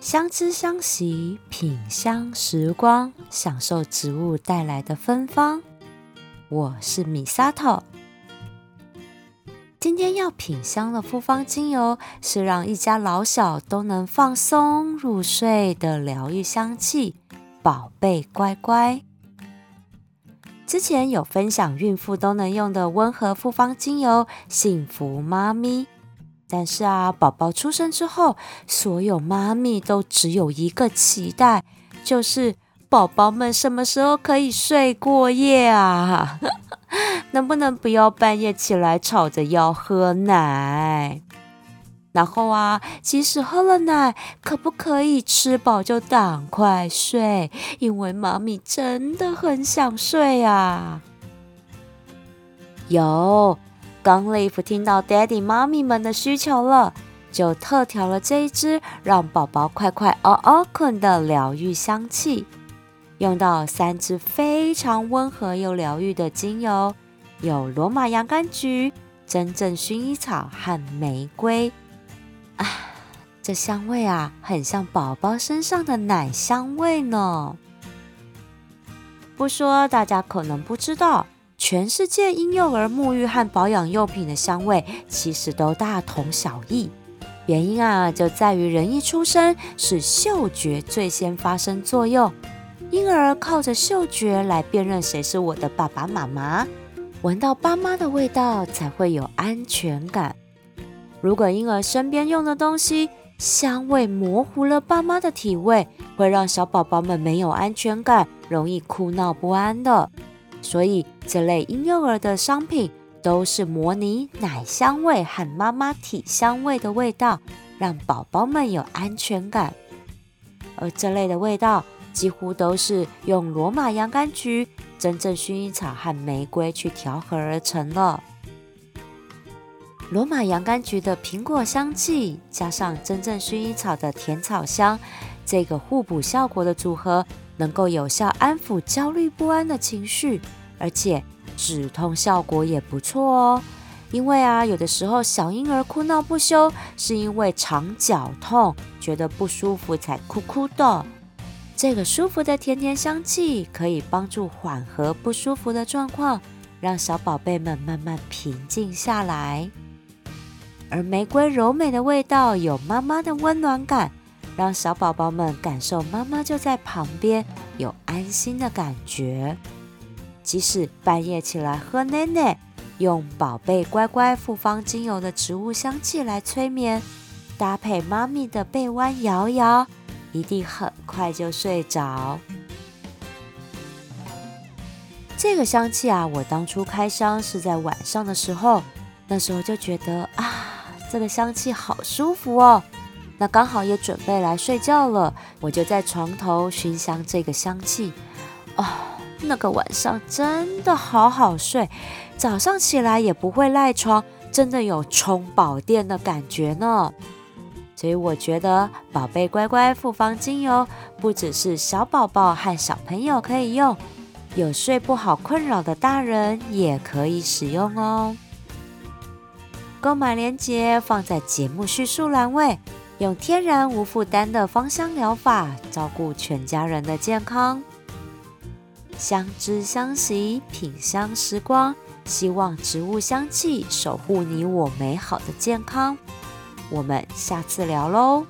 相知相惜，品香时光，享受植物带来的芬芳。我是米萨头。今天要品香的复方精油，是让一家老小都能放松入睡的疗愈香气——宝贝乖乖。之前有分享孕妇都能用的温和复方精油——幸福妈咪。但是啊，宝宝出生之后，所有妈咪都只有一个期待，就是宝宝们什么时候可以睡过夜啊？能不能不要半夜起来吵着要喝奶？然后啊，即使喝了奶，可不可以吃饱就赶快睡？因为妈咪真的很想睡啊。有。刚 Leaf 听到 Daddy、妈咪们的需求了，就特调了这一支让宝宝快快嗷嗷困的疗愈香气。用到三支非常温和又疗愈的精油，有罗马洋甘菊、真正薰衣草和玫瑰。啊，这香味啊，很像宝宝身上的奶香味呢。不说，大家可能不知道。全世界婴幼儿沐浴和保养用品的香味其实都大同小异，原因啊就在于人一出生是嗅觉最先发生作用，婴儿靠着嗅觉来辨认谁是我的爸爸妈妈，闻到爸妈的味道才会有安全感。如果婴儿身边用的东西香味模糊了爸妈的体味，会让小宝宝们没有安全感，容易哭闹不安的。所以，这类婴幼儿的商品都是模拟奶香味和妈妈体香味的味道，让宝宝们有安全感。而这类的味道几乎都是用罗马洋甘菊、真正薰衣草和玫瑰去调和而成的。罗马洋甘菊的苹果香气，加上真正薰衣草的甜草香，这个互补效果的组合。能够有效安抚焦虑不安的情绪，而且止痛效果也不错哦。因为啊，有的时候小婴儿哭闹不休，是因为肠绞痛，觉得不舒服才哭哭的。这个舒服的甜甜香气可以帮助缓和不舒服的状况，让小宝贝们慢慢平静下来。而玫瑰柔美的味道有妈妈的温暖感。让小宝宝们感受妈妈就在旁边，有安心的感觉。即使半夜起来喝奶奶，用宝贝乖乖复方精油的植物香气来催眠，搭配妈咪的背弯摇摇，一定很快就睡着。这个香气啊，我当初开箱是在晚上的时候，那时候就觉得啊，这个香气好舒服哦。那刚好也准备来睡觉了，我就在床头熏香这个香气。哦，那个晚上真的好好睡，早上起来也不会赖床，真的有充饱电的感觉呢。所以我觉得宝贝乖乖复方精油不只是小宝宝和小朋友可以用，有睡不好困扰的大人也可以使用哦。购买链接放在节目叙述栏位。用天然无负担的芳香疗法照顾全家人的健康，相知相惜，品香时光，希望植物香气守护你我美好的健康。我们下次聊喽。